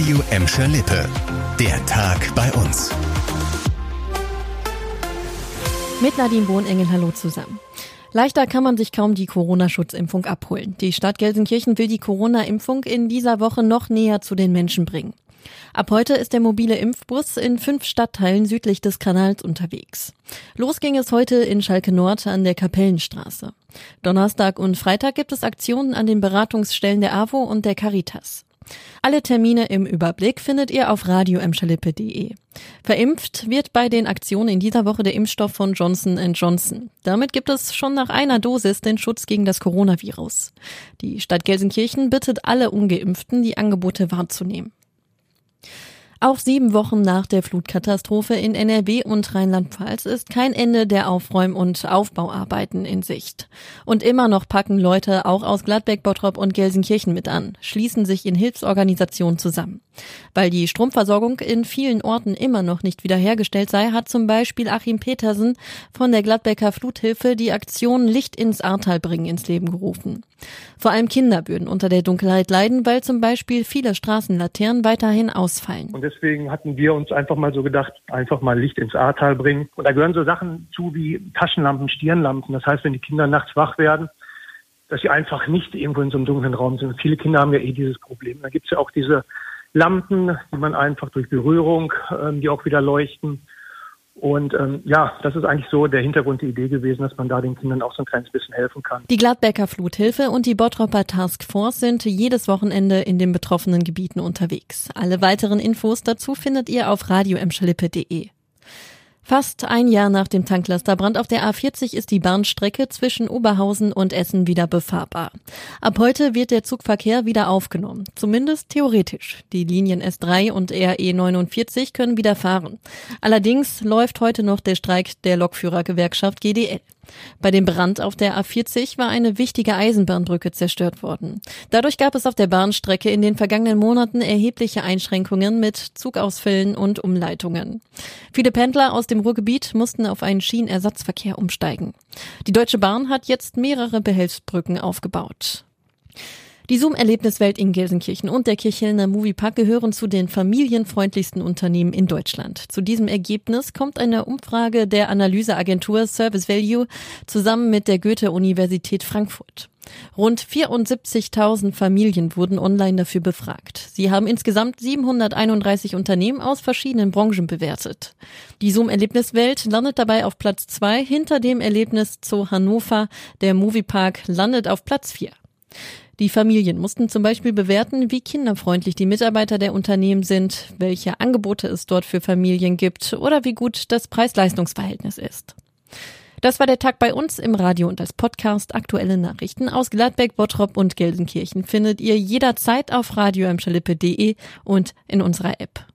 Radio Emscher Lippe. Der Tag bei uns. Mit Nadine Bohnengel, hallo zusammen. Leichter kann man sich kaum die Corona-Schutzimpfung abholen. Die Stadt Gelsenkirchen will die Corona-Impfung in dieser Woche noch näher zu den Menschen bringen. Ab heute ist der mobile Impfbus in fünf Stadtteilen südlich des Kanals unterwegs. Los ging es heute in Schalke Nord an der Kapellenstraße. Donnerstag und Freitag gibt es Aktionen an den Beratungsstellen der AWO und der Caritas. Alle Termine im Überblick findet ihr auf radioemschalippe.de. Verimpft wird bei den Aktionen in dieser Woche der Impfstoff von Johnson Johnson. Damit gibt es schon nach einer Dosis den Schutz gegen das Coronavirus. Die Stadt Gelsenkirchen bittet alle Ungeimpften, die Angebote wahrzunehmen. Auch sieben Wochen nach der Flutkatastrophe in NRW und Rheinland-Pfalz ist kein Ende der Aufräum- und Aufbauarbeiten in Sicht. Und immer noch packen Leute auch aus Gladbeck, Bottrop und Gelsenkirchen mit an, schließen sich in Hilfsorganisationen zusammen. Weil die Stromversorgung in vielen Orten immer noch nicht wiederhergestellt sei, hat zum Beispiel Achim Petersen von der Gladbecker Fluthilfe die Aktion Licht ins Ahrtal bringen ins Leben gerufen. Vor allem Kinder würden unter der Dunkelheit leiden, weil zum Beispiel viele Straßenlaternen weiterhin ausfallen. Und deswegen hatten wir uns einfach mal so gedacht, einfach mal Licht ins Ahrtal bringen. Und da gehören so Sachen zu wie Taschenlampen, Stirnlampen. Das heißt, wenn die Kinder nachts wach werden, dass sie einfach nicht irgendwo in so einem dunklen Raum sind. Viele Kinder haben ja eh dieses Problem. Da gibt es ja auch diese Lampen, die man einfach durch Berührung, ähm, die auch wieder leuchten. Und ähm, ja, das ist eigentlich so der Hintergrund, die Idee gewesen, dass man da den Kindern auch so ein kleines bisschen helfen kann. Die Gladbecker Fluthilfe und die Bottropper Task Force sind jedes Wochenende in den betroffenen Gebieten unterwegs. Alle weiteren Infos dazu findet ihr auf radioemschalippe.de. Fast ein Jahr nach dem Tanklasterbrand auf der A40 ist die Bahnstrecke zwischen Oberhausen und Essen wieder befahrbar. Ab heute wird der Zugverkehr wieder aufgenommen, zumindest theoretisch. Die Linien S3 und RE 49 können wieder fahren. Allerdings läuft heute noch der Streik der Lokführergewerkschaft GDL. Bei dem Brand auf der A40 war eine wichtige Eisenbahnbrücke zerstört worden. Dadurch gab es auf der Bahnstrecke in den vergangenen Monaten erhebliche Einschränkungen mit Zugausfällen und Umleitungen. Viele Pendler aus dem Ruhrgebiet mussten auf einen Schienenersatzverkehr umsteigen. Die Deutsche Bahn hat jetzt mehrere Behelfsbrücken aufgebaut. Die Zoom-Erlebniswelt in Gelsenkirchen und der Kirchhellner Moviepark gehören zu den familienfreundlichsten Unternehmen in Deutschland. Zu diesem Ergebnis kommt eine Umfrage der Analyseagentur Service Value zusammen mit der Goethe-Universität Frankfurt. Rund 74.000 Familien wurden online dafür befragt. Sie haben insgesamt 731 Unternehmen aus verschiedenen Branchen bewertet. Die Zoom-Erlebniswelt landet dabei auf Platz zwei hinter dem Erlebnis zu Hannover. Der Moviepark landet auf Platz vier. Die Familien mussten zum Beispiel bewerten, wie kinderfreundlich die Mitarbeiter der Unternehmen sind, welche Angebote es dort für Familien gibt oder wie gut das Preis-Leistungs-Verhältnis ist. Das war der Tag bei uns im Radio und als Podcast. Aktuelle Nachrichten aus Gladbeck, Bottrop und Gelsenkirchen findet ihr jederzeit auf radio und in unserer App.